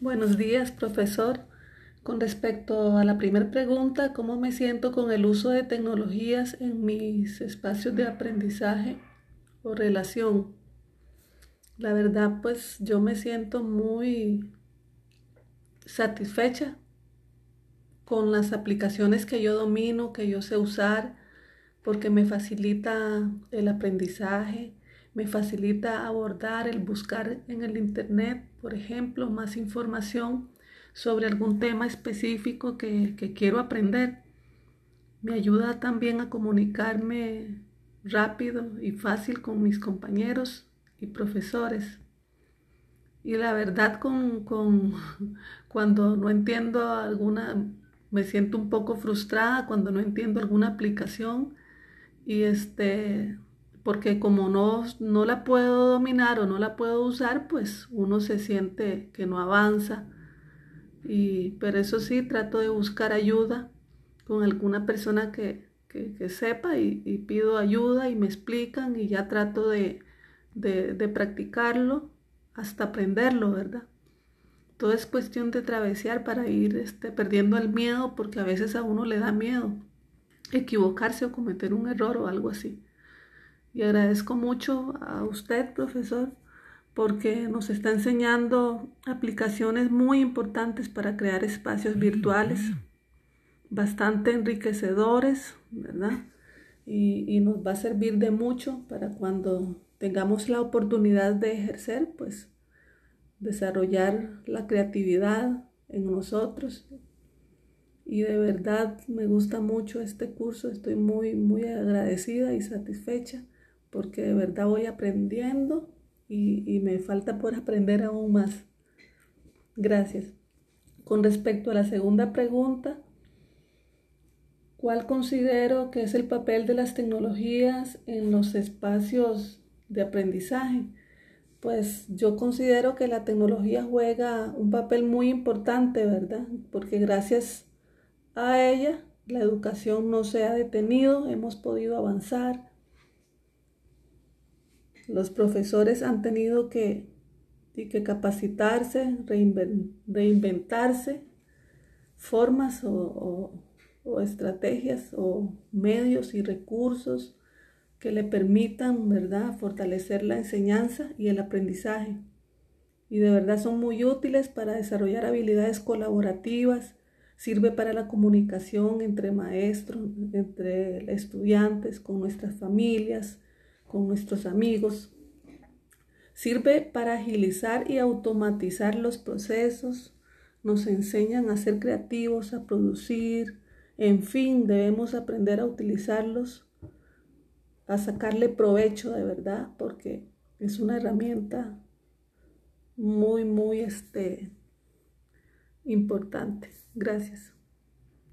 Buenos días, profesor. Con respecto a la primera pregunta, ¿cómo me siento con el uso de tecnologías en mis espacios de aprendizaje o relación? La verdad, pues yo me siento muy satisfecha con las aplicaciones que yo domino, que yo sé usar, porque me facilita el aprendizaje, me facilita abordar el buscar en el Internet, por ejemplo, más información sobre algún tema específico que, quiero aprender. Me ayuda también a comunicarme rápido y fácil con mis compañeros y profesores. Y la verdad, con, con, cuando no entiendo alguna, me siento un poco frustrada cuando no entiendo alguna aplicación y este, porque como no, no la puedo dominar o no la puedo usar, pues uno se siente que no avanza. Y, pero eso sí, trato de buscar ayuda con alguna persona que, sepa y, pido ayuda y me explican y ya trato de, practicarlo hasta aprenderlo, ¿verdad? Todo es cuestión de travesear para ir este, perdiendo el miedo porque a veces a uno le da miedo equivocarse o cometer un error o algo así. Y agradezco mucho a usted, profesor, porque nos está enseñando aplicaciones muy importantes para crear espacios virtuales, bastante enriquecedores, ¿verdad? Y, nos va a servir de mucho para cuando tengamos la oportunidad de ejercer, pues desarrollar la creatividad en nosotros. Y de verdad me gusta mucho este curso, estoy muy, muy agradecida y satisfecha porque de verdad voy aprendiendo y, me falta por aprender aún más. Gracias. Con respecto a la segunda pregunta, ¿cuál considero que es el papel de las tecnologías en los espacios de aprendizaje? Pues yo considero que la tecnología juega un papel muy importante, ¿verdad? Porque gracias a ella la educación no se ha detenido, hemos podido avanzar, los profesores han tenido que, que capacitarse, reinventarse formas o, estrategias o medios y recursos que le permitan, ¿verdad?, fortalecer la enseñanza y el aprendizaje. Y de verdad son muy útiles para desarrollar habilidades colaborativas, sirve para la comunicación entre maestros, entre estudiantes, con nuestras familias, con nuestros amigos. Sirve para agilizar y automatizar los procesos. Nos enseñan a ser creativos, a producir. En fin, debemos aprender a utilizarlos, a sacarle provecho de verdad, porque es una herramienta muy, muy este, importante. Gracias.